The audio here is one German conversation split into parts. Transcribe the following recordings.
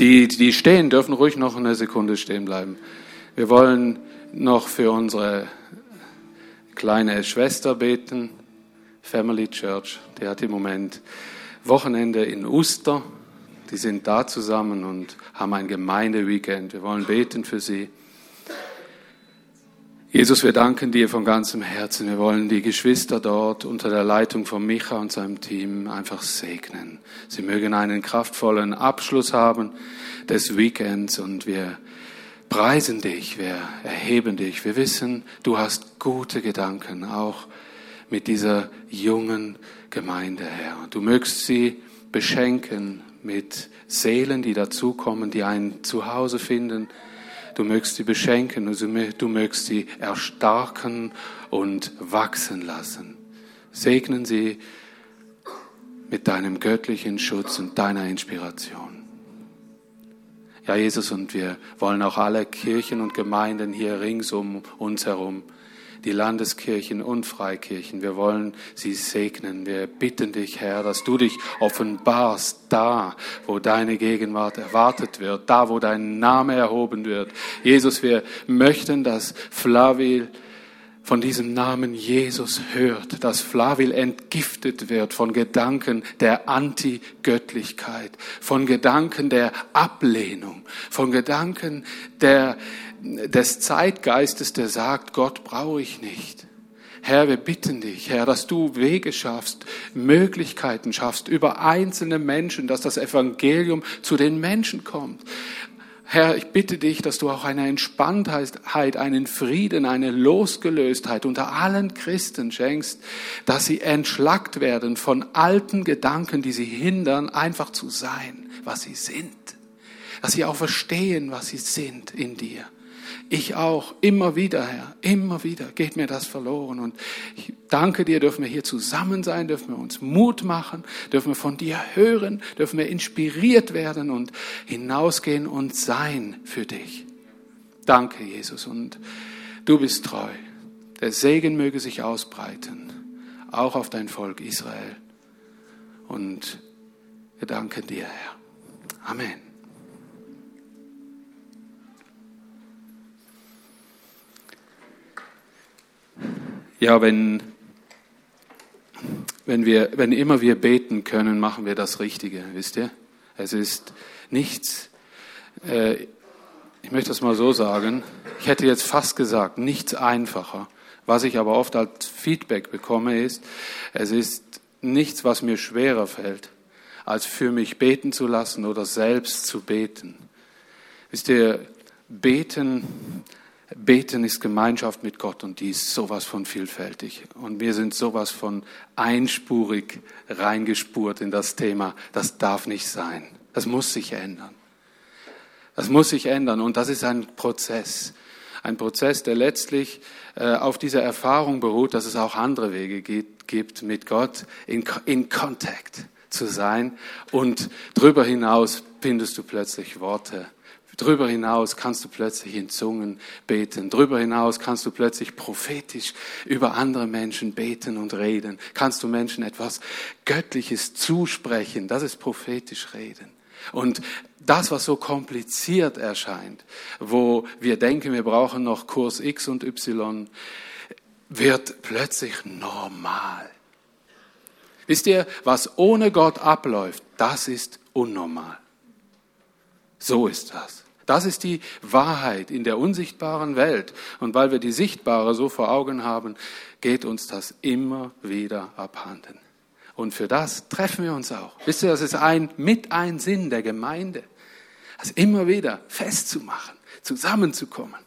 Die, die stehen, dürfen ruhig noch eine Sekunde stehen bleiben. Wir wollen noch für unsere kleine Schwester beten, Family Church. Die hat im Moment Wochenende in Uster. Die sind da zusammen und haben ein Gemeindeweekend. Wir wollen beten für sie. Jesus, wir danken dir von ganzem Herzen. Wir wollen die Geschwister dort unter der Leitung von Micha und seinem Team einfach segnen. Sie mögen einen kraftvollen Abschluss haben des Weekends und wir preisen dich, wir erheben dich. Wir wissen, du hast gute Gedanken, auch mit dieser jungen Gemeinde, Herr. Du mögst sie beschenken mit Seelen, die dazukommen, die ein Zuhause finden, Du mögst sie beschenken du mögst sie erstarken und wachsen lassen. Segnen sie mit deinem göttlichen Schutz und deiner Inspiration. Ja, Jesus, und wir wollen auch alle Kirchen und Gemeinden hier rings um uns herum die Landeskirchen und Freikirchen. Wir wollen sie segnen. Wir bitten dich, Herr, dass du dich offenbarst da, wo deine Gegenwart erwartet wird, da, wo dein Name erhoben wird. Jesus, wir möchten, dass Flavil von diesem Namen Jesus hört, dass Flavil entgiftet wird von Gedanken der Antigöttlichkeit, von Gedanken der Ablehnung, von Gedanken der des Zeitgeistes, der sagt, Gott brauche ich nicht. Herr, wir bitten dich, Herr, dass du Wege schaffst, Möglichkeiten schaffst über einzelne Menschen, dass das Evangelium zu den Menschen kommt. Herr, ich bitte dich, dass du auch eine Entspanntheit, einen Frieden, eine Losgelöstheit unter allen Christen schenkst, dass sie entschlackt werden von alten Gedanken, die sie hindern, einfach zu sein, was sie sind. Dass sie auch verstehen, was sie sind in dir. Ich auch, immer wieder, Herr, immer wieder geht mir das verloren. Und ich danke dir, dürfen wir hier zusammen sein, dürfen wir uns Mut machen, dürfen wir von dir hören, dürfen wir inspiriert werden und hinausgehen und sein für dich. Danke, Jesus, und du bist treu. Der Segen möge sich ausbreiten, auch auf dein Volk Israel. Und wir danken dir, Herr. Amen. Ja, wenn, wenn, wir, wenn immer wir beten können, machen wir das Richtige, wisst ihr? Es ist nichts, äh, ich möchte das mal so sagen, ich hätte jetzt fast gesagt, nichts einfacher. Was ich aber oft als Feedback bekomme, ist, es ist nichts, was mir schwerer fällt, als für mich beten zu lassen oder selbst zu beten. Wisst ihr, beten Beten ist Gemeinschaft mit Gott und die ist sowas von vielfältig. Und wir sind sowas von einspurig reingespurt in das Thema. Das darf nicht sein. Das muss sich ändern. Das muss sich ändern und das ist ein Prozess. Ein Prozess, der letztlich äh, auf dieser Erfahrung beruht, dass es auch andere Wege gibt, gibt mit Gott in, in Kontakt zu sein. Und darüber hinaus findest du plötzlich Worte, Drüber hinaus kannst du plötzlich in Zungen beten. Drüber hinaus kannst du plötzlich prophetisch über andere Menschen beten und reden. Kannst du Menschen etwas Göttliches zusprechen. Das ist prophetisch reden. Und das, was so kompliziert erscheint, wo wir denken, wir brauchen noch Kurs X und Y, wird plötzlich normal. Wisst ihr, was ohne Gott abläuft, das ist unnormal. So ist das. Das ist die Wahrheit in der unsichtbaren Welt. Und weil wir die sichtbare so vor Augen haben, geht uns das immer wieder abhanden. Und für das treffen wir uns auch. Wisst ihr, das ist ein, mit ein Sinn der Gemeinde. Das immer wieder festzumachen, zusammenzukommen.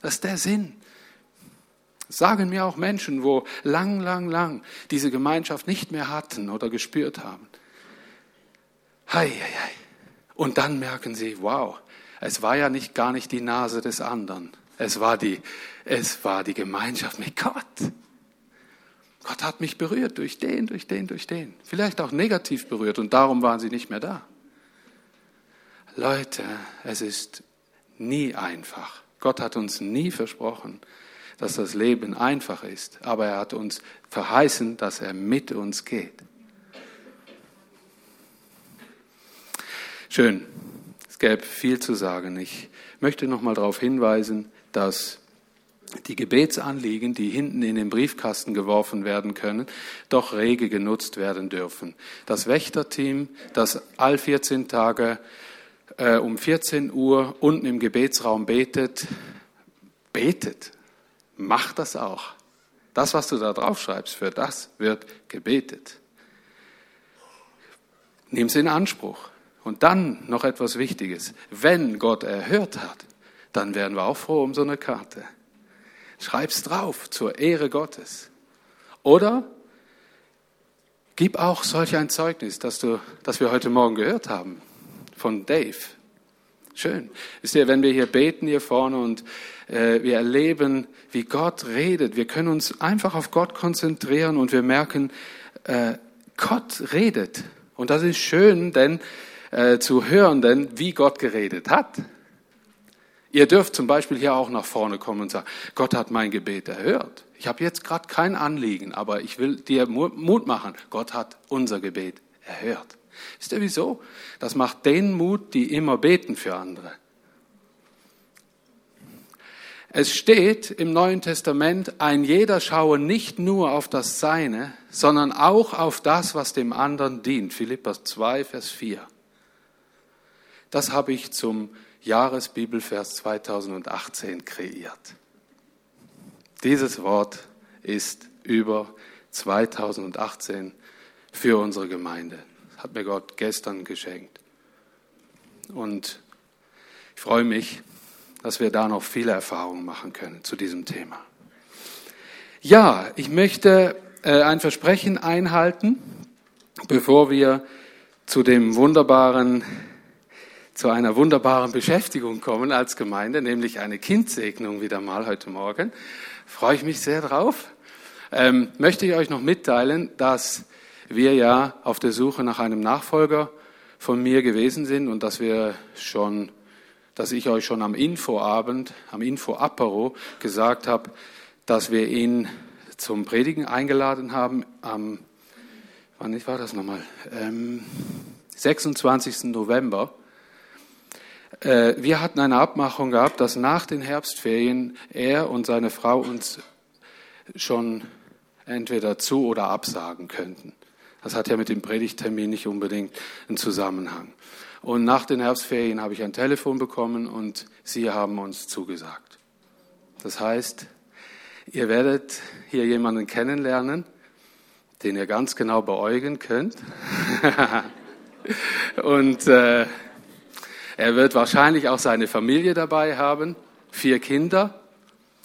Das ist der Sinn. Sagen mir auch Menschen, wo lang, lang, lang diese Gemeinschaft nicht mehr hatten oder gespürt haben. Hei, hei, hei. Und dann merken sie, wow, es war ja nicht gar nicht die Nase des anderen. Es war die, es war die Gemeinschaft mit Gott. Gott hat mich berührt durch den, durch den, durch den. Vielleicht auch negativ berührt und darum waren sie nicht mehr da. Leute, es ist nie einfach. Gott hat uns nie versprochen, dass das Leben einfach ist, aber er hat uns verheißen, dass er mit uns geht. Schön. Es gäbe viel zu sagen. Ich möchte noch mal darauf hinweisen, dass die Gebetsanliegen, die hinten in den Briefkasten geworfen werden können, doch rege genutzt werden dürfen. Das Wächterteam, das all 14 Tage äh, um 14 Uhr unten im Gebetsraum betet, betet, macht das auch. Das, was du da drauf schreibst, für das wird gebetet. Nimm es in Anspruch. Und dann noch etwas Wichtiges. Wenn Gott erhört hat, dann werden wir auch froh um so eine Karte. Schreib's drauf zur Ehre Gottes. Oder gib auch solch ein Zeugnis, dass, du, dass wir heute Morgen gehört haben von Dave. Schön. Ist ja, wenn wir hier beten hier vorne und äh, wir erleben, wie Gott redet, wir können uns einfach auf Gott konzentrieren und wir merken, äh, Gott redet. Und das ist schön, denn äh, zu hören, denn wie Gott geredet hat. Ihr dürft zum Beispiel hier auch nach vorne kommen und sagen, Gott hat mein Gebet erhört. Ich habe jetzt gerade kein Anliegen, aber ich will dir Mut machen. Gott hat unser Gebet erhört. Wisst ihr wieso? Das macht den Mut, die immer beten für andere. Es steht im Neuen Testament, ein jeder schaue nicht nur auf das Seine, sondern auch auf das, was dem anderen dient. Philippa 2, Vers 4. Das habe ich zum Jahresbibelvers 2018 kreiert. Dieses Wort ist über 2018 für unsere Gemeinde. Das hat mir Gott gestern geschenkt. Und ich freue mich, dass wir da noch viele Erfahrungen machen können zu diesem Thema. Ja, ich möchte äh, ein Versprechen einhalten, bevor wir zu dem wunderbaren zu einer wunderbaren Beschäftigung kommen als Gemeinde, nämlich eine Kindsegnung wieder mal heute Morgen. Freue ich mich sehr drauf. Ähm, möchte ich euch noch mitteilen, dass wir ja auf der Suche nach einem Nachfolger von mir gewesen sind und dass wir schon, dass ich euch schon am Infoabend, am Info-Apero gesagt habe, dass wir ihn zum Predigen eingeladen haben am, wann war das nochmal? Ähm, 26. November wir hatten eine Abmachung gehabt, dass nach den Herbstferien er und seine Frau uns schon entweder zu oder absagen könnten. Das hat ja mit dem Predigtermin nicht unbedingt einen Zusammenhang. Und nach den Herbstferien habe ich ein Telefon bekommen und sie haben uns zugesagt. Das heißt, ihr werdet hier jemanden kennenlernen, den ihr ganz genau beäugen könnt. und äh, er wird wahrscheinlich auch seine Familie dabei haben, vier Kinder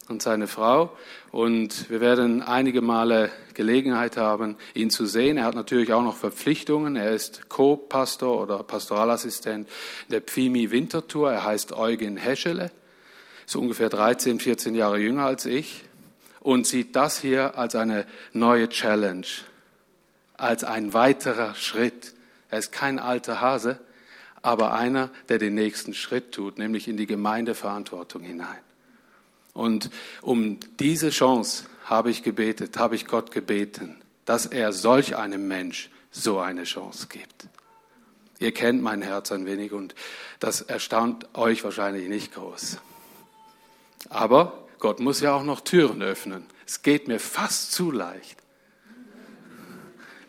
und seine Frau. Und wir werden einige Male Gelegenheit haben, ihn zu sehen. Er hat natürlich auch noch Verpflichtungen. Er ist Co-Pastor oder Pastoralassistent der Pfimi Winterthur. Er heißt Eugen Heschele, ist ungefähr 13, 14 Jahre jünger als ich und sieht das hier als eine neue Challenge, als ein weiterer Schritt. Er ist kein alter Hase, aber einer, der den nächsten Schritt tut, nämlich in die Gemeindeverantwortung hinein. Und um diese Chance habe ich gebetet, habe ich Gott gebeten, dass er solch einem Mensch so eine Chance gibt. Ihr kennt mein Herz ein wenig und das erstaunt euch wahrscheinlich nicht groß. Aber Gott muss ja auch noch Türen öffnen. Es geht mir fast zu leicht.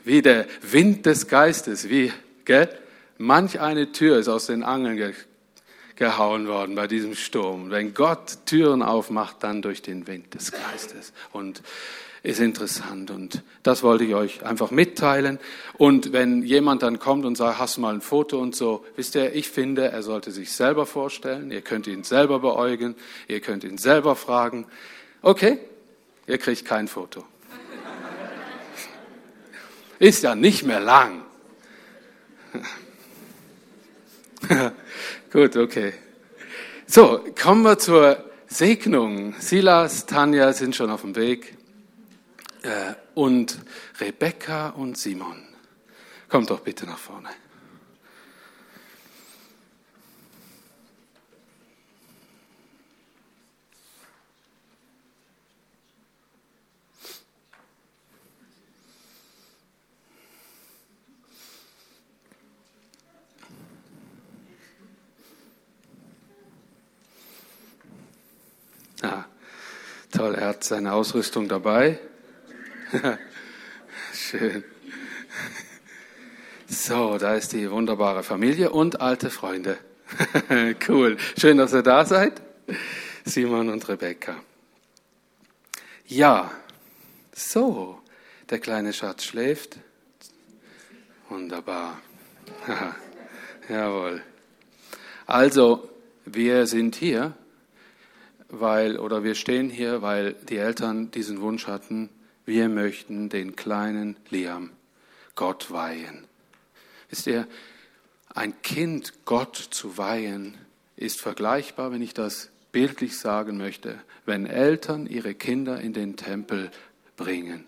Wie der Wind des Geistes, wie, gell? Manch eine Tür ist aus den Angeln ge gehauen worden bei diesem Sturm. Wenn Gott Türen aufmacht, dann durch den Wind des Geistes. Und ist interessant und das wollte ich euch einfach mitteilen. Und wenn jemand dann kommt und sagt, hast du mal ein Foto und so, wisst ihr, ich finde, er sollte sich selber vorstellen, ihr könnt ihn selber beäugen, ihr könnt ihn selber fragen. Okay, ihr kriegt kein Foto. Ist ja nicht mehr lang. Gut, okay. So, kommen wir zur Segnung. Silas, Tanja sind schon auf dem Weg. Äh, und Rebecca und Simon. Kommt doch bitte nach vorne. Ja, toll, er hat seine Ausrüstung dabei. Schön. So, da ist die wunderbare Familie und alte Freunde. cool. Schön, dass ihr da seid. Simon und Rebecca. Ja, so, der kleine Schatz schläft. Wunderbar. Jawohl. Also, wir sind hier, weil, oder wir stehen hier, weil die Eltern diesen Wunsch hatten, wir möchten den kleinen Liam Gott weihen. Wisst ihr, ein Kind Gott zu weihen ist vergleichbar, wenn ich das bildlich sagen möchte, wenn Eltern ihre Kinder in den Tempel bringen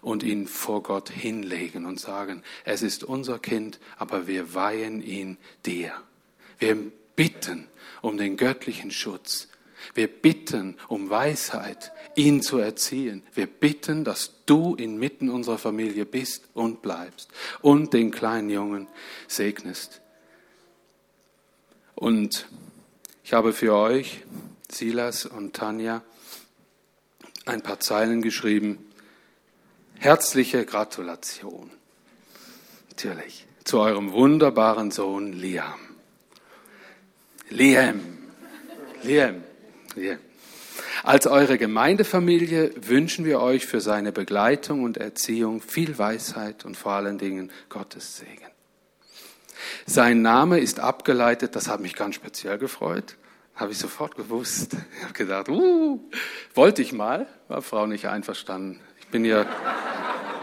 und ihn vor Gott hinlegen und sagen, es ist unser Kind, aber wir weihen ihn dir. Wir bitten um den göttlichen Schutz. Wir bitten um Weisheit, ihn zu erziehen. Wir bitten, dass du inmitten unserer Familie bist und bleibst und den kleinen Jungen segnest. Und ich habe für euch, Silas und Tanja, ein paar Zeilen geschrieben. Herzliche Gratulation. Natürlich. Zu eurem wunderbaren Sohn Liam. Liam. Liam. Liam. Als eure Gemeindefamilie wünschen wir euch für seine Begleitung und Erziehung viel Weisheit und vor allen Dingen Gottes Segen. Sein Name ist abgeleitet, das hat mich ganz speziell gefreut, habe ich sofort gewusst. Ich habe gedacht, uh, wollte ich mal, war Frau nicht einverstanden. Ich bin ja,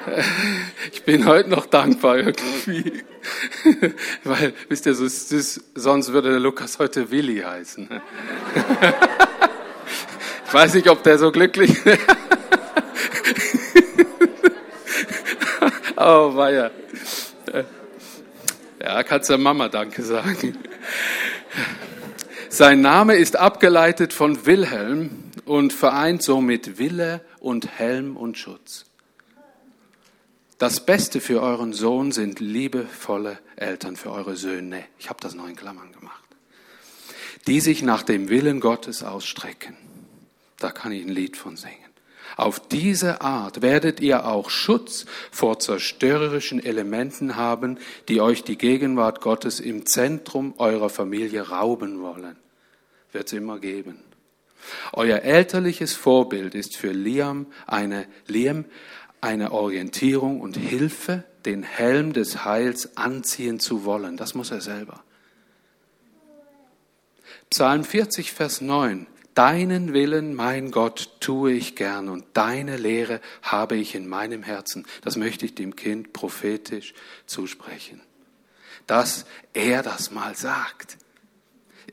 ich bin heute noch dankbar irgendwie, weil, wisst ihr, sonst würde der Lukas heute Willi heißen. Ich weiß nicht, ob der so glücklich wäre. oh, weia. Ja, kannst der Mama Danke sagen. Sein Name ist abgeleitet von Wilhelm und vereint somit Wille und Helm und Schutz. Das Beste für euren Sohn sind liebevolle Eltern für eure Söhne. Ich habe das noch in Klammern gemacht. Die sich nach dem Willen Gottes ausstrecken. Da kann ich ein Lied von singen. Auf diese Art werdet ihr auch Schutz vor zerstörerischen Elementen haben, die euch die Gegenwart Gottes im Zentrum eurer Familie rauben wollen. Wird es immer geben. Euer elterliches Vorbild ist für Liam eine, Liam eine Orientierung und Hilfe, den Helm des Heils anziehen zu wollen. Das muss er selber. Psalm 40, Vers 9. Deinen Willen, mein Gott, tue ich gern und deine Lehre habe ich in meinem Herzen. Das möchte ich dem Kind prophetisch zusprechen. Dass er das mal sagt.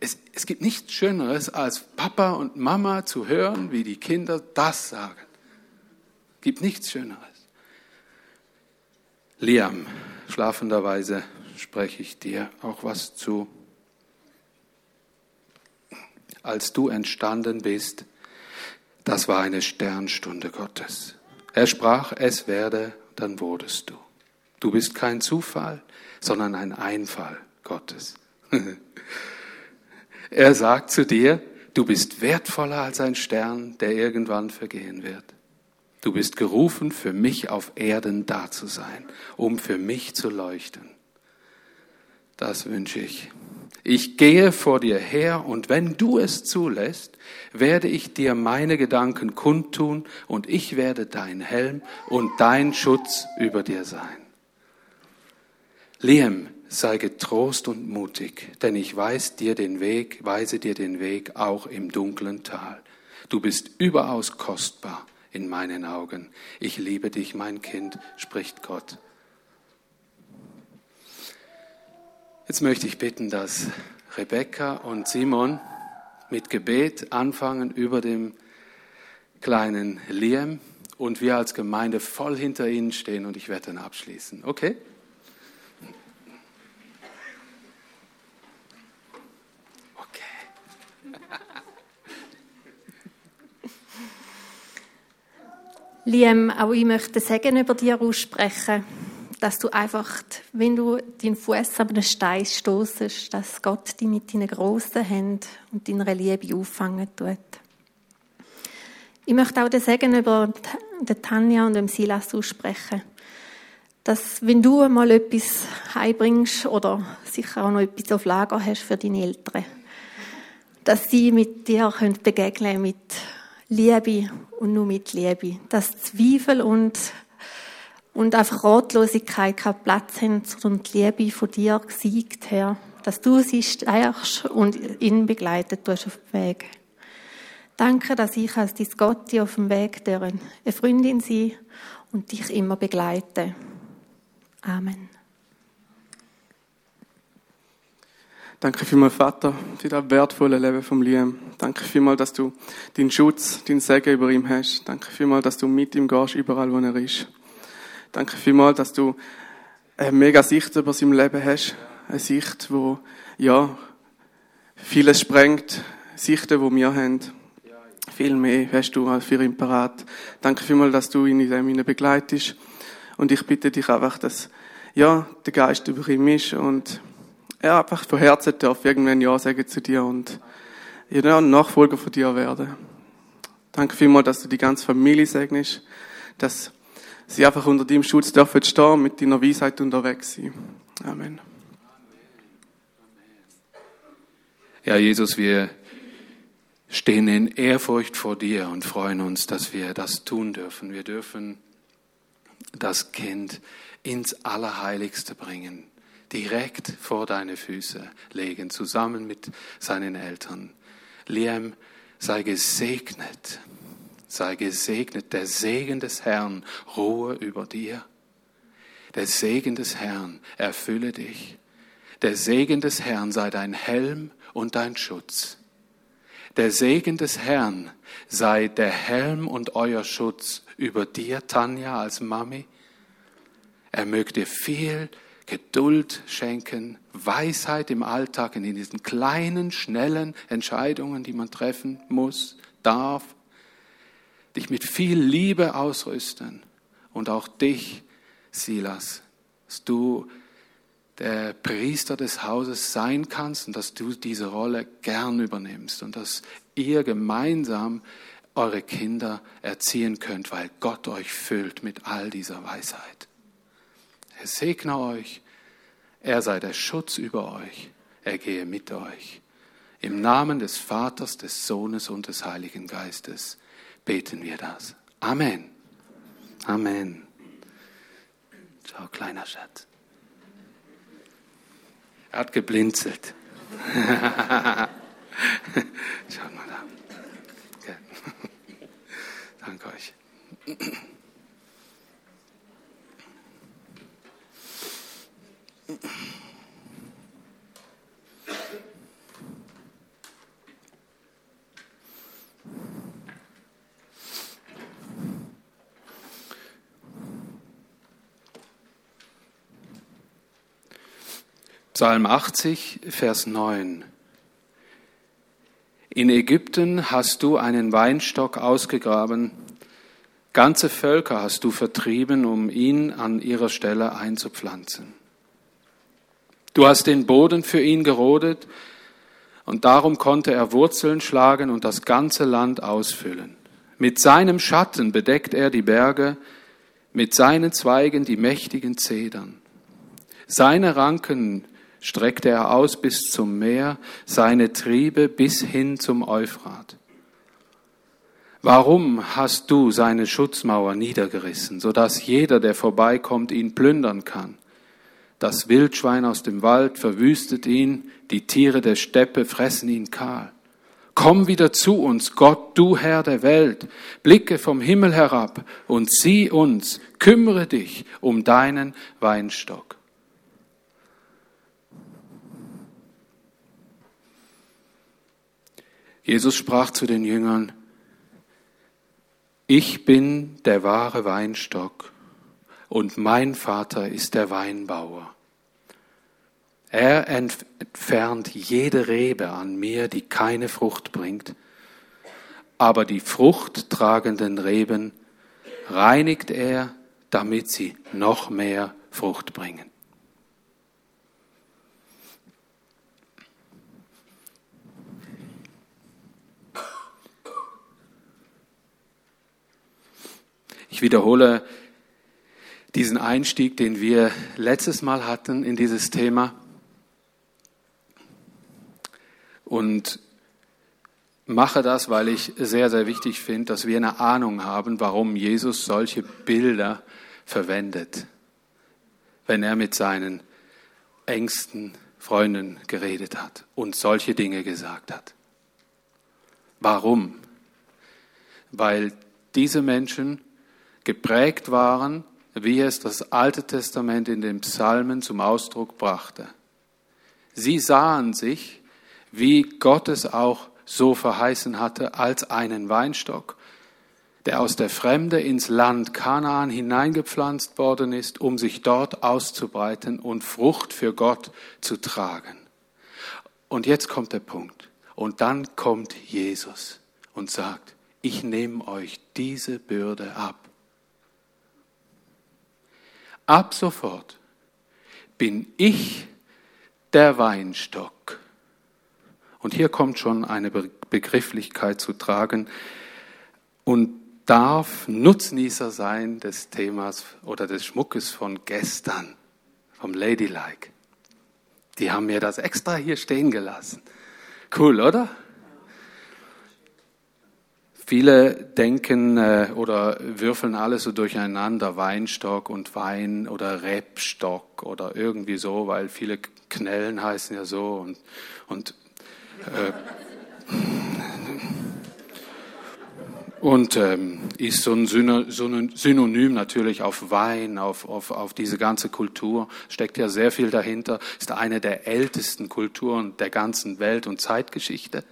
Es, es gibt nichts Schöneres, als Papa und Mama zu hören, wie die Kinder das sagen. Es gibt nichts Schöneres. Liam, schlafenderweise spreche ich dir auch was zu als du entstanden bist, das war eine Sternstunde Gottes. Er sprach, es werde, dann wurdest du. Du bist kein Zufall, sondern ein Einfall Gottes. er sagt zu dir, du bist wertvoller als ein Stern, der irgendwann vergehen wird. Du bist gerufen, für mich auf Erden da zu sein, um für mich zu leuchten. Das wünsche ich ich gehe vor dir her und wenn du es zulässt, werde ich dir meine Gedanken kundtun und ich werde dein Helm und dein Schutz über dir sein. Liam, sei getrost und mutig, denn ich weiß dir den Weg, weise dir den Weg auch im dunklen Tal. Du bist überaus kostbar in meinen Augen. Ich liebe dich, mein Kind, spricht Gott. Jetzt möchte ich bitten, dass Rebecca und Simon mit Gebet anfangen über dem kleinen Liam und wir als Gemeinde voll hinter ihnen stehen und ich werde dann abschließen. Okay? Okay. Liam, auch ich möchte Segen über dir aussprechen dass du einfach, wenn du deinen Fuß auf einen Stein stoßest, dass Gott dich mit deinen grossen Händen und deiner Liebe auffangen tut. Ich möchte auch den Segen über Tanja und Silas aussprechen. Dass, wenn du mal etwas heimbringst oder sicher auch noch etwas auf Lager hast für deine Eltern, dass sie mit dir begegnen können mit Liebe und nur mit Liebe. Dass Zweifel und, und einfach Ratlosigkeit keinen Platz haben, sondern die Liebe von dir gesiegt, Herr. Dass du sie stärkst und ihn begleitet tust auf dem Weg. Danke, dass ich als dein Gott auf dem Weg eine Freundin sein und dich immer begleite. Amen. Danke vielmals, Vater, für das wertvolle Leben vom Liam. Danke vielmals, dass du deinen Schutz, deinen Segen über ihm hast. Danke vielmals, dass du mit ihm gehst, überall, wo er ist. Danke vielmals, dass du eine mega Sicht über sein Leben hast. Eine Sicht, wo, ja, vieles sprengt. Sichten, die wir haben. Viel mehr hast du für ihn parat. Danke vielmals, dass du ihn in dem begleitest. Und ich bitte dich einfach, dass, ja, der Geist über ihm ist und er einfach von Herzen darf irgendwann Ja sagen zu dir und ja, ein Nachfolger von dir werden. Danke vielmals, dass du die ganze Familie segnest, dass sie einfach unter deinem Schutz dürfen stehen, mit deiner Weisheit unterwegs sein. Amen. Ja, Jesus, wir stehen in Ehrfurcht vor dir und freuen uns, dass wir das tun dürfen. Wir dürfen das Kind ins Allerheiligste bringen direkt vor deine Füße legen, zusammen mit seinen Eltern. Liam, sei gesegnet, sei gesegnet. Der Segen des Herrn ruhe über dir. Der Segen des Herrn erfülle dich. Der Segen des Herrn sei dein Helm und dein Schutz. Der Segen des Herrn sei der Helm und euer Schutz über dir, Tanja, als Mami. Er möge dir viel Geduld schenken, Weisheit im Alltag, in diesen kleinen, schnellen Entscheidungen, die man treffen muss, darf, dich mit viel Liebe ausrüsten und auch dich, Silas, dass du der Priester des Hauses sein kannst und dass du diese Rolle gern übernimmst und dass ihr gemeinsam eure Kinder erziehen könnt, weil Gott euch füllt mit all dieser Weisheit. Er segne euch. Er sei der Schutz über euch. Er gehe mit euch. Im Namen des Vaters, des Sohnes und des Heiligen Geistes beten wir das. Amen. Amen. Ciao, kleiner Schatz. Er hat geblinzelt. Schaut mal da. Okay. Danke euch. Psalm 80, Vers 9. In Ägypten hast du einen Weinstock ausgegraben, ganze Völker hast du vertrieben, um ihn an ihrer Stelle einzupflanzen. Du hast den Boden für ihn gerodet und darum konnte er Wurzeln schlagen und das ganze Land ausfüllen. Mit seinem Schatten bedeckt er die Berge, mit seinen Zweigen die mächtigen Zedern. Seine Ranken streckte er aus bis zum Meer, seine Triebe bis hin zum Euphrat. Warum hast du seine Schutzmauer niedergerissen, so dass jeder, der vorbeikommt, ihn plündern kann? Das Wildschwein aus dem Wald verwüstet ihn, die Tiere der Steppe fressen ihn kahl. Komm wieder zu uns, Gott, du Herr der Welt, blicke vom Himmel herab und sieh uns, kümmere dich um deinen Weinstock. Jesus sprach zu den Jüngern, ich bin der wahre Weinstock und mein Vater ist der Weinbauer. Er entfernt jede Rebe an mir, die keine Frucht bringt, aber die fruchttragenden Reben reinigt er, damit sie noch mehr Frucht bringen. Ich wiederhole diesen Einstieg, den wir letztes Mal hatten in dieses Thema. Und mache das, weil ich sehr, sehr wichtig finde, dass wir eine Ahnung haben, warum Jesus solche Bilder verwendet, wenn er mit seinen engsten Freunden geredet hat und solche Dinge gesagt hat. Warum? Weil diese Menschen geprägt waren, wie es das Alte Testament in den Psalmen zum Ausdruck brachte. Sie sahen sich, wie Gott es auch so verheißen hatte, als einen Weinstock, der aus der Fremde ins Land Kanaan hineingepflanzt worden ist, um sich dort auszubreiten und Frucht für Gott zu tragen. Und jetzt kommt der Punkt. Und dann kommt Jesus und sagt, ich nehme euch diese Bürde ab. Ab sofort bin ich der Weinstock und hier kommt schon eine Begrifflichkeit zu tragen und darf Nutznießer sein des Themas oder des Schmuckes von gestern, vom Ladylike. Die haben mir das extra hier stehen gelassen. Cool, oder? Viele denken äh, oder würfeln alles so durcheinander, Weinstock und Wein oder Rebstock oder irgendwie so, weil viele Knellen heißen ja so und, und äh, und ähm, ist so ein Synonym natürlich auf Wein, auf, auf, auf diese ganze Kultur, steckt ja sehr viel dahinter, ist eine der ältesten Kulturen der ganzen Welt und Zeitgeschichte.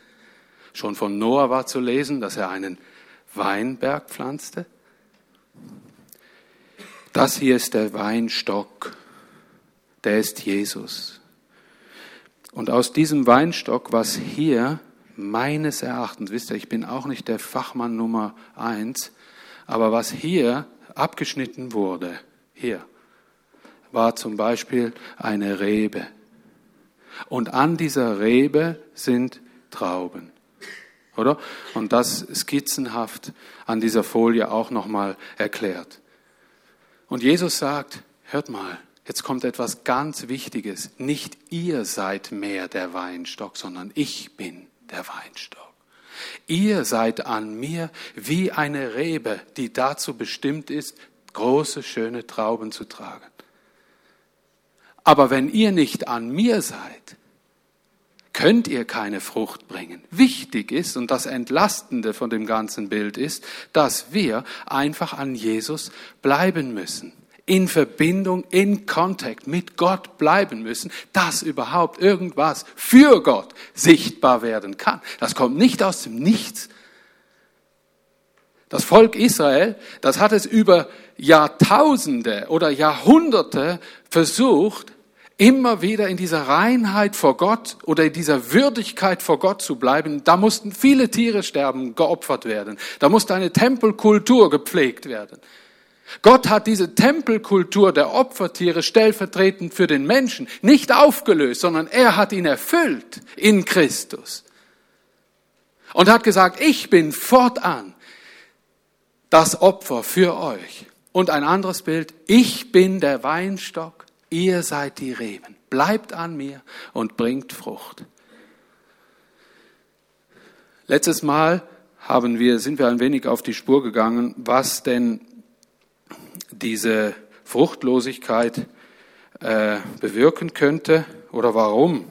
Schon von Noah war zu lesen, dass er einen Weinberg pflanzte. Das hier ist der Weinstock, der ist Jesus. Und aus diesem Weinstock, was hier meines Erachtens, wisst ihr, ich bin auch nicht der Fachmann Nummer eins, aber was hier abgeschnitten wurde, hier, war zum Beispiel eine Rebe. Und an dieser Rebe sind Trauben. Oder? Und das skizzenhaft an dieser Folie auch nochmal erklärt. Und Jesus sagt, hört mal, Jetzt kommt etwas ganz Wichtiges. Nicht ihr seid mehr der Weinstock, sondern ich bin der Weinstock. Ihr seid an mir wie eine Rebe, die dazu bestimmt ist, große, schöne Trauben zu tragen. Aber wenn ihr nicht an mir seid, könnt ihr keine Frucht bringen. Wichtig ist und das Entlastende von dem ganzen Bild ist, dass wir einfach an Jesus bleiben müssen in Verbindung, in Kontakt mit Gott bleiben müssen, dass überhaupt irgendwas für Gott sichtbar werden kann. Das kommt nicht aus dem Nichts. Das Volk Israel, das hat es über Jahrtausende oder Jahrhunderte versucht, immer wieder in dieser Reinheit vor Gott oder in dieser Würdigkeit vor Gott zu bleiben. Da mussten viele Tiere sterben, geopfert werden. Da musste eine Tempelkultur gepflegt werden. Gott hat diese Tempelkultur der Opfertiere stellvertretend für den Menschen nicht aufgelöst, sondern er hat ihn erfüllt in Christus. Und hat gesagt, ich bin fortan das Opfer für euch. Und ein anderes Bild, ich bin der Weinstock, ihr seid die Reben. Bleibt an mir und bringt Frucht. Letztes Mal haben wir, sind wir ein wenig auf die Spur gegangen, was denn diese Fruchtlosigkeit äh, bewirken könnte oder warum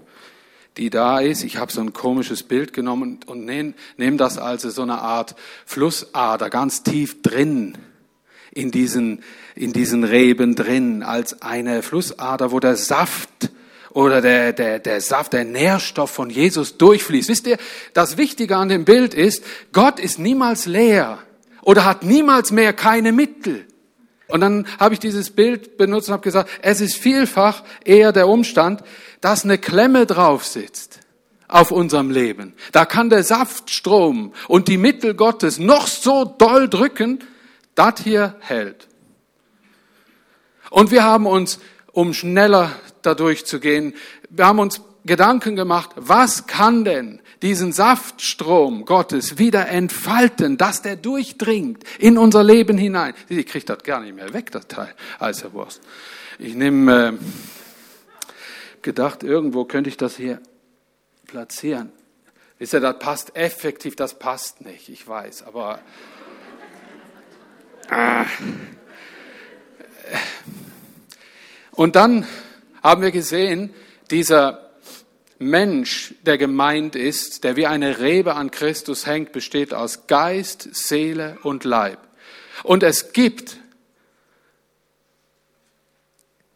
die da ist. Ich habe so ein komisches Bild genommen und nehme nehm das als so eine Art Flussader ganz tief drin in diesen, in diesen Reben drin, als eine Flussader, wo der Saft oder der, der, der Saft, der Nährstoff von Jesus durchfließt. Wisst ihr, das Wichtige an dem Bild ist, Gott ist niemals leer oder hat niemals mehr keine Mittel. Und dann habe ich dieses Bild benutzt und habe gesagt, es ist vielfach eher der Umstand, dass eine Klemme drauf sitzt auf unserem Leben. Da kann der Saftstrom und die Mittel Gottes noch so doll drücken, das hier hält. Und wir haben uns, um schneller dadurch zu gehen, wir haben uns Gedanken gemacht, was kann denn diesen Saftstrom Gottes wieder entfalten, dass der durchdringt in unser Leben hinein. Ich kriege das gar nicht mehr weg, das Teil, als Wurst. Ich nehme äh, gedacht, irgendwo könnte ich das hier platzieren. Wisst ihr, das passt effektiv, das passt nicht, ich weiß, aber und dann haben wir gesehen, dieser Mensch, der gemeint ist, der wie eine Rebe an Christus hängt, besteht aus Geist, Seele und Leib. Und es gibt,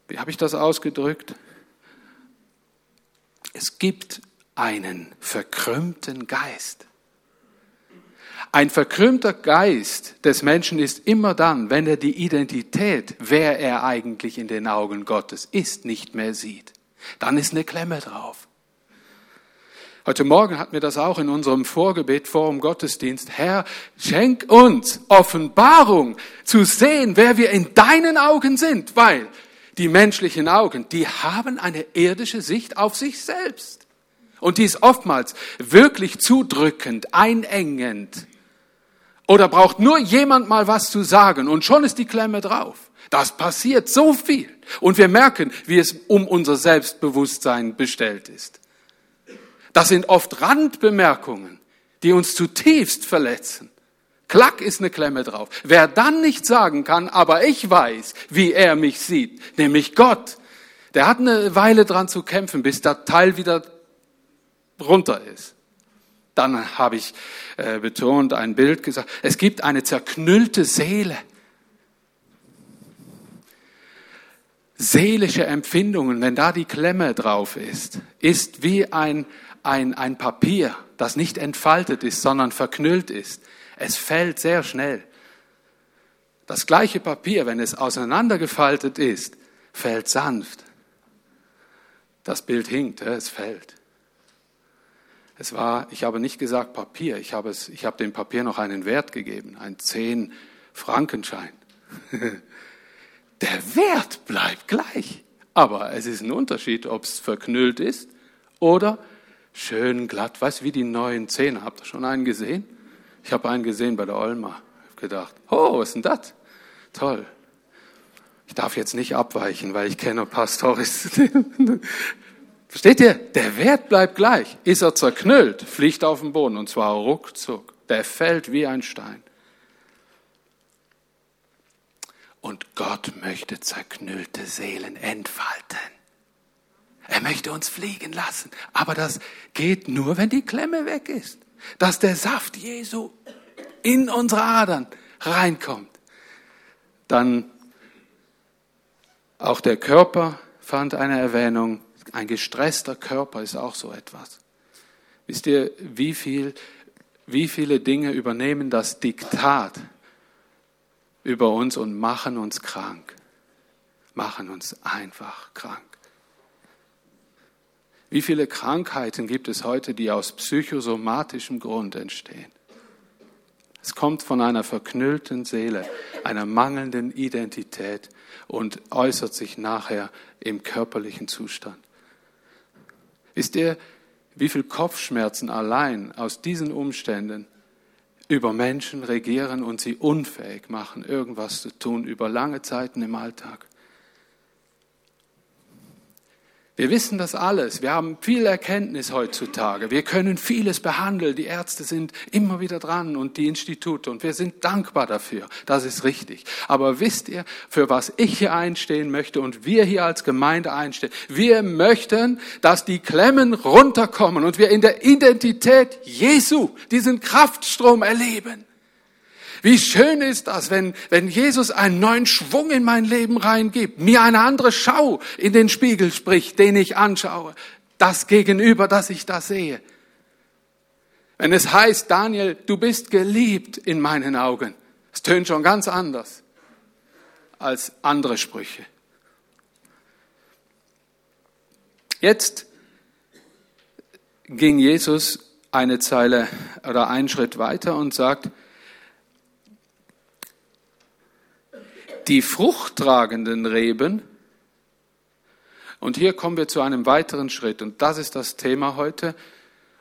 wie habe ich das ausgedrückt? Es gibt einen verkrümmten Geist. Ein verkrümmter Geist des Menschen ist immer dann, wenn er die Identität, wer er eigentlich in den Augen Gottes ist, nicht mehr sieht. Dann ist eine Klemme drauf. Heute Morgen hatten wir das auch in unserem Vorgebet vor dem Gottesdienst. Herr, schenk uns Offenbarung zu sehen, wer wir in deinen Augen sind, weil die menschlichen Augen, die haben eine irdische Sicht auf sich selbst. Und die ist oftmals wirklich zudrückend, einengend, oder braucht nur jemand mal was zu sagen und schon ist die Klemme drauf. Das passiert so viel. Und wir merken, wie es um unser Selbstbewusstsein bestellt ist. Das sind oft Randbemerkungen, die uns zutiefst verletzen. Klack ist eine Klemme drauf. Wer dann nicht sagen kann, aber ich weiß, wie er mich sieht, nämlich Gott, der hat eine Weile dran zu kämpfen, bis das Teil wieder runter ist. Dann habe ich äh, betont ein Bild gesagt. Es gibt eine zerknüllte Seele. Seelische Empfindungen, wenn da die Klemme drauf ist, ist wie ein, ein, ein Papier, das nicht entfaltet ist, sondern verknüllt ist. Es fällt sehr schnell. Das gleiche Papier, wenn es auseinandergefaltet ist, fällt sanft. Das Bild hinkt, es fällt. Es war, ich habe nicht gesagt Papier, ich habe, es, ich habe dem Papier noch einen Wert gegeben, ein 10 Frankenschein. Der Wert bleibt gleich, aber es ist ein Unterschied, ob es verknüllt ist oder schön glatt. Weißt du, wie die neuen Zähne? Habt ihr schon einen gesehen? Ich habe einen gesehen bei der Olma. Ich habe gedacht, oh, was ist denn das? Toll. Ich darf jetzt nicht abweichen, weil ich kenne Pastoris. Versteht ihr? Der Wert bleibt gleich. Ist er zerknüllt, fliegt auf den Boden und zwar ruckzuck. Der fällt wie ein Stein. Und Gott möchte zerknüllte Seelen entfalten. Er möchte uns fliegen lassen. Aber das geht nur, wenn die Klemme weg ist. Dass der Saft Jesu in unsere Adern reinkommt. Dann auch der Körper fand eine Erwähnung. Ein gestresster Körper ist auch so etwas. Wisst ihr, wie, viel, wie viele Dinge übernehmen das Diktat über uns und machen uns krank? Machen uns einfach krank. Wie viele Krankheiten gibt es heute, die aus psychosomatischem Grund entstehen? Es kommt von einer verknüllten Seele, einer mangelnden Identität und äußert sich nachher im körperlichen Zustand. Wisst ihr, wie viel Kopfschmerzen allein aus diesen Umständen über Menschen regieren und sie unfähig machen, irgendwas zu tun über lange Zeiten im Alltag? Wir wissen das alles. Wir haben viel Erkenntnis heutzutage. Wir können vieles behandeln. Die Ärzte sind immer wieder dran und die Institute und wir sind dankbar dafür. Das ist richtig. Aber wisst ihr, für was ich hier einstehen möchte und wir hier als Gemeinde einstehen? Wir möchten, dass die Klemmen runterkommen und wir in der Identität Jesu diesen Kraftstrom erleben. Wie schön ist das, wenn, wenn Jesus einen neuen Schwung in mein Leben reingibt, mir eine andere Schau in den Spiegel spricht, den ich anschaue, das Gegenüber, das ich da sehe. Wenn es heißt, Daniel, du bist geliebt in meinen Augen, es tönt schon ganz anders als andere Sprüche. Jetzt ging Jesus eine Zeile oder einen Schritt weiter und sagt, die fruchttragenden Reben Und hier kommen wir zu einem weiteren Schritt. Und das ist das Thema heute.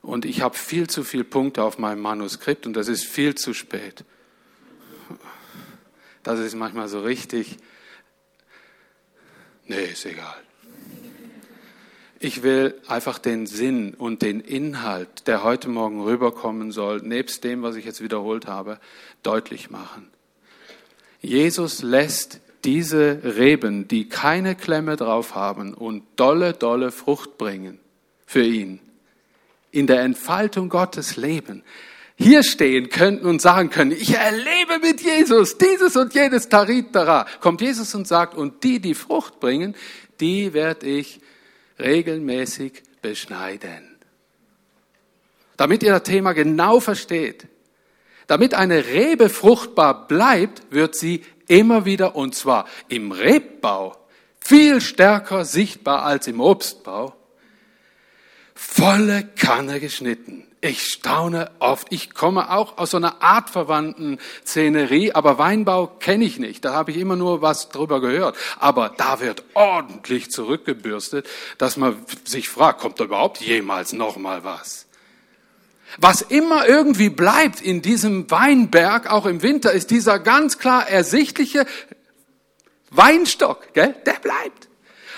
Und ich habe viel zu viele Punkte auf meinem Manuskript und das ist viel zu spät. Das ist manchmal so richtig. Nee, ist egal. Ich will einfach den Sinn und den Inhalt, der heute Morgen rüberkommen soll, nebst dem, was ich jetzt wiederholt habe, deutlich machen. Jesus lässt diese Reben, die keine Klemme drauf haben und dolle, dolle Frucht bringen für ihn, in der Entfaltung Gottes leben, hier stehen könnten und sagen können, ich erlebe mit Jesus dieses und jenes Taritara, kommt Jesus und sagt, und die, die Frucht bringen, die werde ich regelmäßig beschneiden. Damit ihr das Thema genau versteht. Damit eine Rebe fruchtbar bleibt, wird sie immer wieder, und zwar im Rebbau, viel stärker sichtbar als im Obstbau, volle Kanne geschnitten. Ich staune oft. Ich komme auch aus so einer artverwandten Szenerie, aber Weinbau kenne ich nicht. Da habe ich immer nur was drüber gehört. Aber da wird ordentlich zurückgebürstet, dass man sich fragt, kommt da überhaupt jemals noch mal was? Was immer irgendwie bleibt in diesem Weinberg, auch im Winter, ist dieser ganz klar ersichtliche Weinstock, gell? Der bleibt.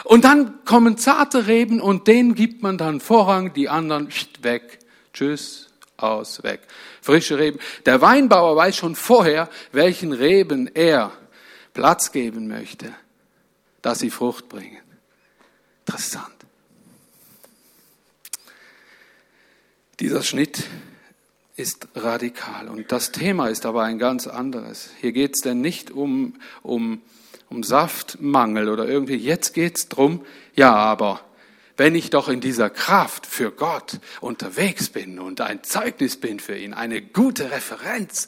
Und dann kommen zarte Reben und denen gibt man dann Vorrang, die anderen weg. Tschüss, aus, weg. Frische Reben. Der Weinbauer weiß schon vorher, welchen Reben er Platz geben möchte, dass sie Frucht bringen. Interessant. Dieser Schnitt ist radikal und das Thema ist aber ein ganz anderes. Hier geht es denn nicht um, um, um Saftmangel oder irgendwie, jetzt geht es darum, ja, aber wenn ich doch in dieser Kraft für Gott unterwegs bin und ein Zeugnis bin für ihn, eine gute Referenz,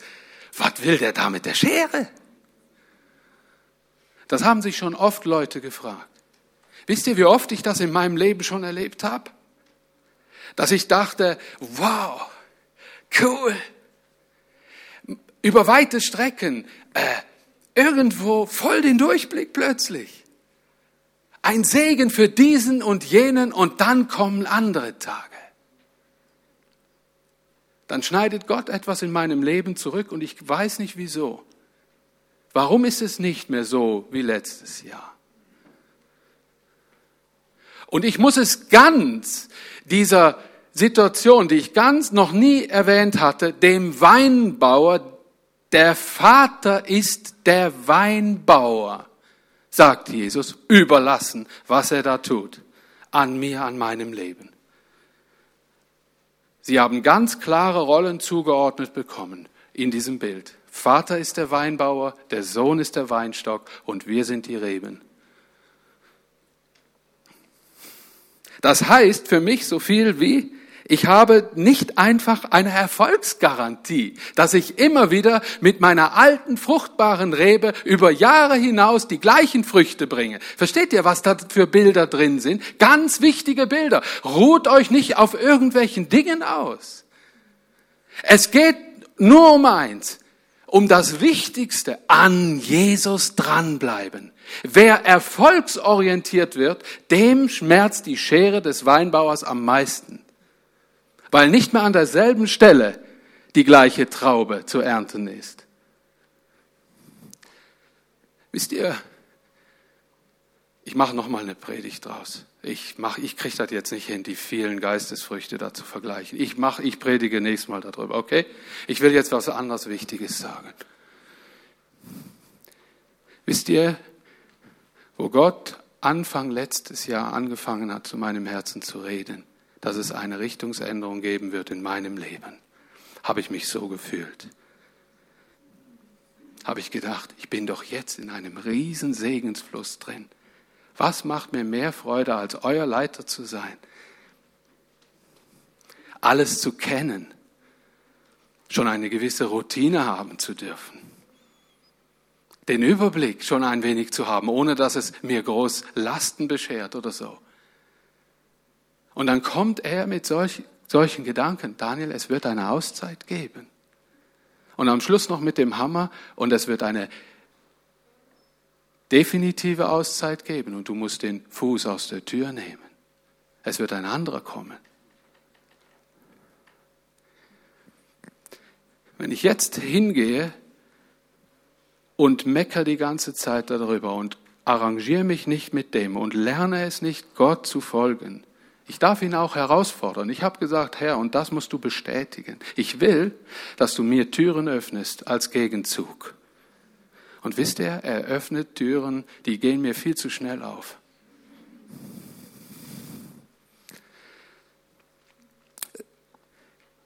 was will der da mit der Schere? Das haben sich schon oft Leute gefragt. Wisst ihr, wie oft ich das in meinem Leben schon erlebt habe? Dass ich dachte, wow, cool, über weite Strecken, äh, irgendwo voll den Durchblick plötzlich. Ein Segen für diesen und jenen und dann kommen andere Tage. Dann schneidet Gott etwas in meinem Leben zurück und ich weiß nicht wieso. Warum ist es nicht mehr so wie letztes Jahr? Und ich muss es ganz dieser Situation, die ich ganz noch nie erwähnt hatte, dem Weinbauer, der Vater ist der Weinbauer sagt Jesus, überlassen, was er da tut, an mir, an meinem Leben. Sie haben ganz klare Rollen zugeordnet bekommen in diesem Bild. Vater ist der Weinbauer, der Sohn ist der Weinstock und wir sind die Reben. Das heißt für mich so viel wie, ich habe nicht einfach eine Erfolgsgarantie, dass ich immer wieder mit meiner alten, fruchtbaren Rebe über Jahre hinaus die gleichen Früchte bringe. Versteht ihr, was da für Bilder drin sind? Ganz wichtige Bilder. Ruht euch nicht auf irgendwelchen Dingen aus. Es geht nur um eins, um das Wichtigste, an Jesus dranbleiben. Wer erfolgsorientiert wird, dem schmerzt die Schere des Weinbauers am meisten weil nicht mehr an derselben Stelle die gleiche Traube zu ernten ist. Wisst ihr, ich mache noch mal eine Predigt draus. Ich mach, ich kriege das jetzt nicht hin, die vielen Geistesfrüchte da zu vergleichen. Ich mach, ich predige nächstes Mal darüber, okay? Ich will jetzt was anderes Wichtiges sagen. Wisst ihr, wo Gott Anfang letztes Jahr angefangen hat, zu meinem Herzen zu reden? dass es eine Richtungsänderung geben wird in meinem Leben. Habe ich mich so gefühlt. Habe ich gedacht, ich bin doch jetzt in einem riesen Segensfluss drin. Was macht mir mehr Freude, als euer Leiter zu sein? Alles zu kennen, schon eine gewisse Routine haben zu dürfen, den Überblick schon ein wenig zu haben, ohne dass es mir groß Lasten beschert oder so. Und dann kommt er mit solch, solchen Gedanken, Daniel, es wird eine Auszeit geben. Und am Schluss noch mit dem Hammer und es wird eine definitive Auszeit geben und du musst den Fuß aus der Tür nehmen. Es wird ein anderer kommen. Wenn ich jetzt hingehe und mecker die ganze Zeit darüber und arrangiere mich nicht mit dem und lerne es nicht, Gott zu folgen, ich darf ihn auch herausfordern. Ich habe gesagt, Herr, und das musst du bestätigen. Ich will, dass du mir Türen öffnest als Gegenzug. Und wisst ihr, er öffnet Türen, die gehen mir viel zu schnell auf.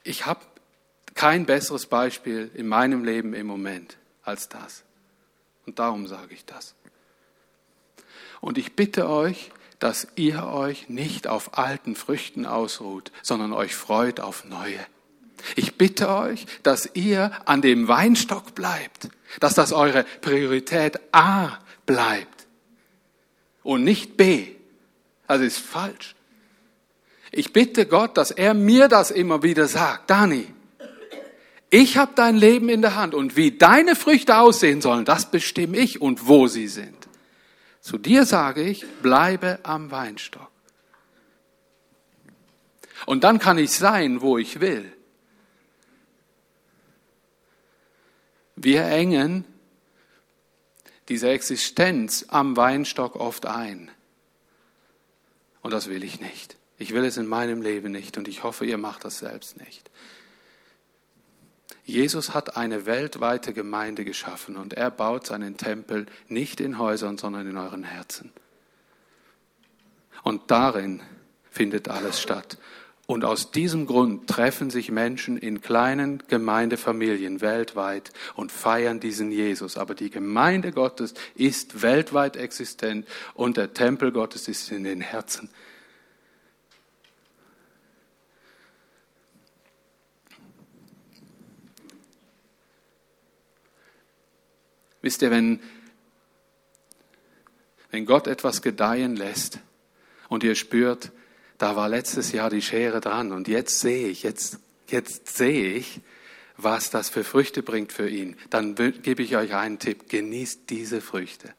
Ich habe kein besseres Beispiel in meinem Leben im Moment als das. Und darum sage ich das. Und ich bitte euch, dass ihr euch nicht auf alten Früchten ausruht, sondern euch freut auf neue. Ich bitte euch, dass ihr an dem Weinstock bleibt, dass das eure Priorität A bleibt und nicht B. Also ist falsch. Ich bitte Gott, dass er mir das immer wieder sagt. Dani, ich habe dein Leben in der Hand und wie deine Früchte aussehen sollen, das bestimme ich und wo sie sind. Zu dir sage ich, bleibe am Weinstock. Und dann kann ich sein, wo ich will. Wir engen diese Existenz am Weinstock oft ein. Und das will ich nicht. Ich will es in meinem Leben nicht und ich hoffe, ihr macht das selbst nicht. Jesus hat eine weltweite Gemeinde geschaffen und er baut seinen Tempel nicht in Häusern, sondern in euren Herzen. Und darin findet alles statt. Und aus diesem Grund treffen sich Menschen in kleinen Gemeindefamilien weltweit und feiern diesen Jesus. Aber die Gemeinde Gottes ist weltweit existent und der Tempel Gottes ist in den Herzen. Wisst ihr, wenn, wenn Gott etwas gedeihen lässt und ihr spürt, da war letztes Jahr die Schere dran und jetzt sehe ich, jetzt, jetzt sehe ich, was das für Früchte bringt für ihn, dann gebe ich euch einen Tipp, genießt diese Früchte.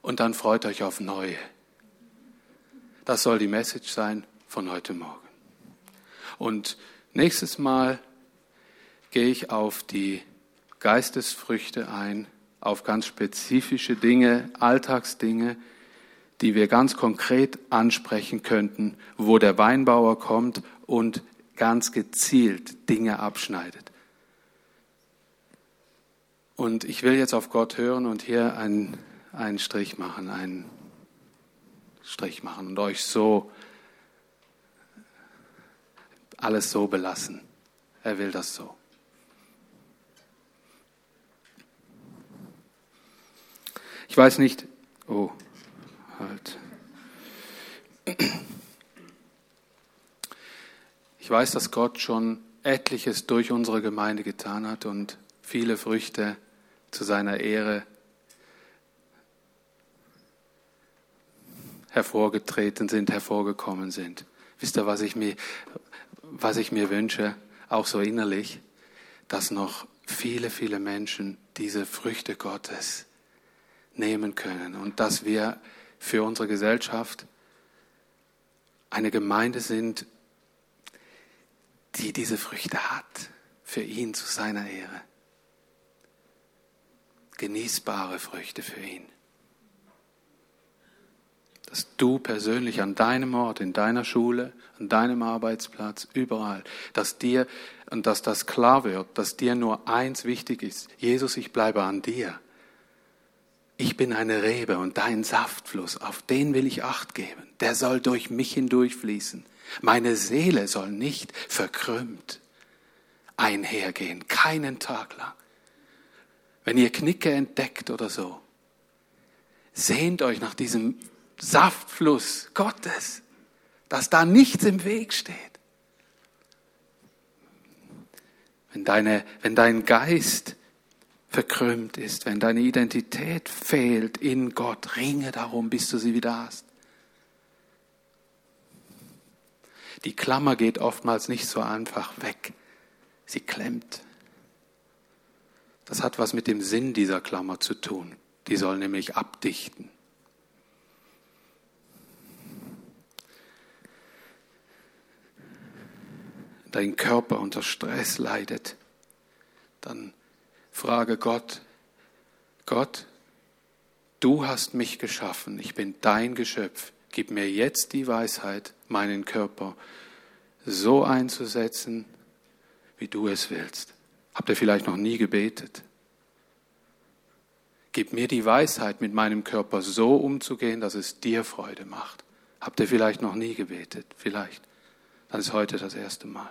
Und dann freut euch auf neue. Das soll die Message sein von heute Morgen. Und nächstes Mal gehe ich auf die Geistesfrüchte ein, auf ganz spezifische Dinge, Alltagsdinge, die wir ganz konkret ansprechen könnten, wo der Weinbauer kommt und ganz gezielt Dinge abschneidet. Und ich will jetzt auf Gott hören und hier einen, einen Strich machen, einen Strich machen und euch so alles so belassen. Er will das so. Ich weiß nicht, oh, halt. Ich weiß, dass Gott schon etliches durch unsere Gemeinde getan hat und viele Früchte zu seiner Ehre hervorgetreten sind, hervorgekommen sind. Wisst ihr, was ich mir, was ich mir wünsche, auch so innerlich, dass noch viele, viele Menschen diese Früchte Gottes nehmen können und dass wir für unsere Gesellschaft eine Gemeinde sind, die diese Früchte hat, für ihn zu seiner Ehre. Genießbare Früchte für ihn. Dass du persönlich an deinem Ort, in deiner Schule, an deinem Arbeitsplatz, überall, dass dir und dass das klar wird, dass dir nur eins wichtig ist. Jesus, ich bleibe an dir ich bin eine Rebe und dein Saftfluss, auf den will ich acht geben. Der soll durch mich hindurchfließen. Meine Seele soll nicht verkrümmt einhergehen, keinen Tag lang. Wenn ihr Knicke entdeckt oder so, sehnt euch nach diesem Saftfluss Gottes, dass da nichts im Weg steht. Wenn, deine, wenn dein Geist verkrümmt ist, wenn deine Identität fehlt in Gott, ringe darum, bis du sie wieder hast. Die Klammer geht oftmals nicht so einfach weg. Sie klemmt. Das hat was mit dem Sinn dieser Klammer zu tun. Die soll nämlich abdichten. Dein Körper unter Stress leidet, dann frage Gott, Gott, du hast mich geschaffen, ich bin dein Geschöpf, gib mir jetzt die Weisheit, meinen Körper so einzusetzen, wie du es willst. Habt ihr vielleicht noch nie gebetet? Gib mir die Weisheit, mit meinem Körper so umzugehen, dass es dir Freude macht. Habt ihr vielleicht noch nie gebetet? Vielleicht. Dann ist heute das erste Mal.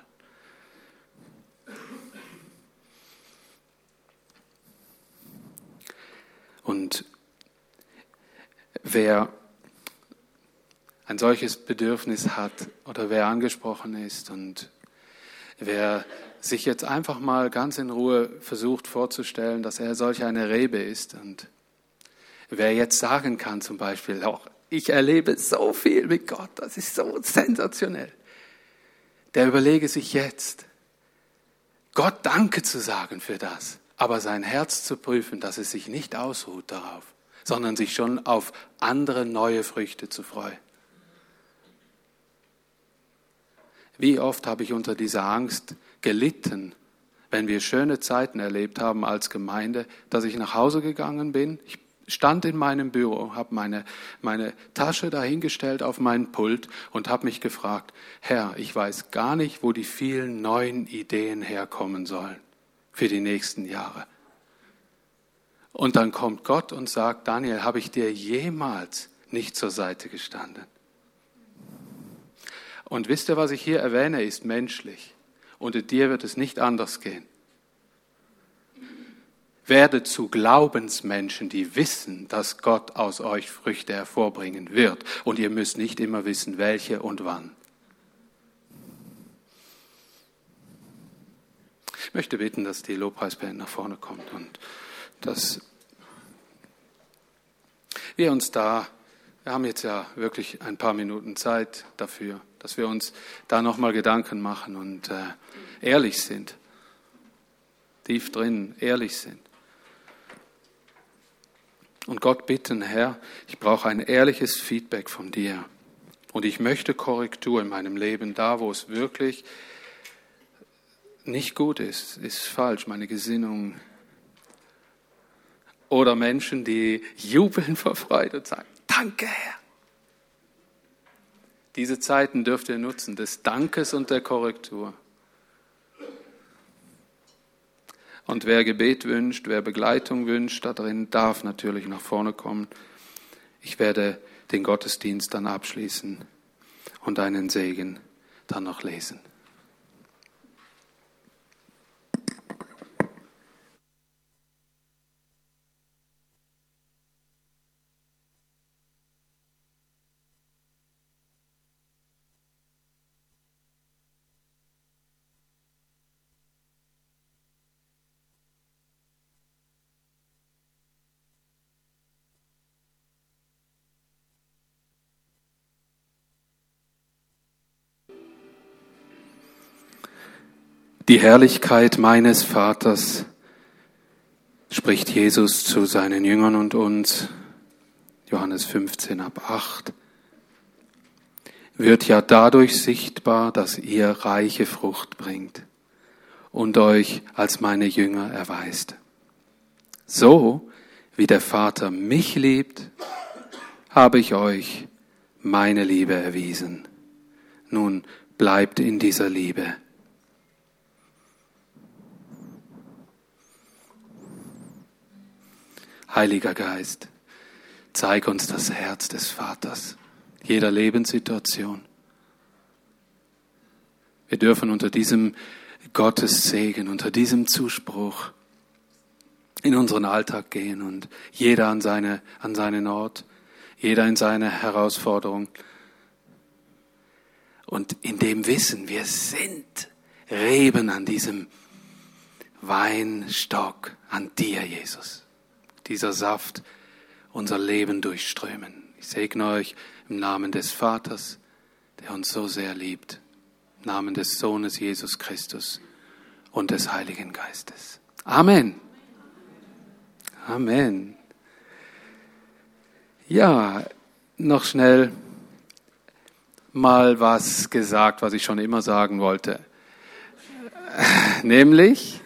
Und wer ein solches Bedürfnis hat oder wer angesprochen ist und wer sich jetzt einfach mal ganz in Ruhe versucht vorzustellen, dass er solch eine Rebe ist und wer jetzt sagen kann zum Beispiel, auch ich erlebe so viel mit Gott, das ist so sensationell, der überlege sich jetzt, Gott Danke zu sagen für das, aber sein Herz zu prüfen, dass es sich nicht ausruht darauf, sondern sich schon auf andere neue Früchte zu freuen. Wie oft habe ich unter dieser Angst gelitten, wenn wir schöne Zeiten erlebt haben als Gemeinde, dass ich nach Hause gegangen bin. Ich stand in meinem Büro, habe meine, meine Tasche dahingestellt auf meinen Pult und habe mich gefragt, Herr, ich weiß gar nicht, wo die vielen neuen Ideen herkommen sollen für die nächsten Jahre. Und dann kommt Gott und sagt, Daniel, habe ich dir jemals nicht zur Seite gestanden? Und wisst ihr, was ich hier erwähne, ist menschlich. Unter dir wird es nicht anders gehen. Werdet zu Glaubensmenschen, die wissen, dass Gott aus euch Früchte hervorbringen wird. Und ihr müsst nicht immer wissen, welche und wann. Ich möchte bitten, dass die Lobpreisband nach vorne kommt und dass wir uns da, wir haben jetzt ja wirklich ein paar Minuten Zeit dafür, dass wir uns da nochmal Gedanken machen und äh, ehrlich sind, tief drin ehrlich sind. Und Gott bitten, Herr, ich brauche ein ehrliches Feedback von dir. Und ich möchte Korrektur in meinem Leben, da wo es wirklich nicht gut ist, ist falsch, meine Gesinnung. Oder Menschen, die jubeln vor Freude und sagen, danke Herr. Diese Zeiten dürft ihr nutzen, des Dankes und der Korrektur. Und wer Gebet wünscht, wer Begleitung wünscht, da drin darf natürlich nach vorne kommen. Ich werde den Gottesdienst dann abschließen und einen Segen dann noch lesen. Die Herrlichkeit meines Vaters, spricht Jesus zu seinen Jüngern und uns, Johannes 15 ab 8, wird ja dadurch sichtbar, dass ihr reiche Frucht bringt und euch als meine Jünger erweist. So wie der Vater mich liebt, habe ich euch meine Liebe erwiesen. Nun bleibt in dieser Liebe. Heiliger Geist, zeig uns das Herz des Vaters, jeder Lebenssituation. Wir dürfen unter diesem Gottes Segen, unter diesem Zuspruch in unseren Alltag gehen und jeder an, seine, an seinen Ort, jeder in seine Herausforderung. Und in dem Wissen, wir sind Reben an diesem Weinstock, an dir, Jesus dieser Saft unser Leben durchströmen. Ich segne euch im Namen des Vaters, der uns so sehr liebt, im Namen des Sohnes Jesus Christus und des Heiligen Geistes. Amen. Amen. Ja, noch schnell mal was gesagt, was ich schon immer sagen wollte. Nämlich,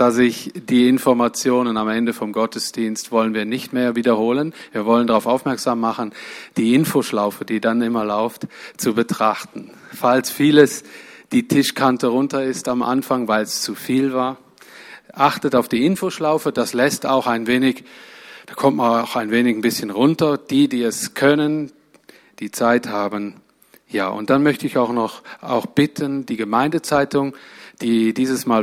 dass ich die Informationen am Ende vom Gottesdienst wollen wir nicht mehr wiederholen. Wir wollen darauf aufmerksam machen, die Infoschlaufe, die dann immer läuft, zu betrachten. Falls vieles die Tischkante runter ist am Anfang, weil es zu viel war, achtet auf die Infoschlaufe. Das lässt auch ein wenig, da kommt man auch ein wenig ein bisschen runter. Die, die es können, die Zeit haben. Ja, und dann möchte ich auch noch auch bitten, die Gemeindezeitung, die dieses Mal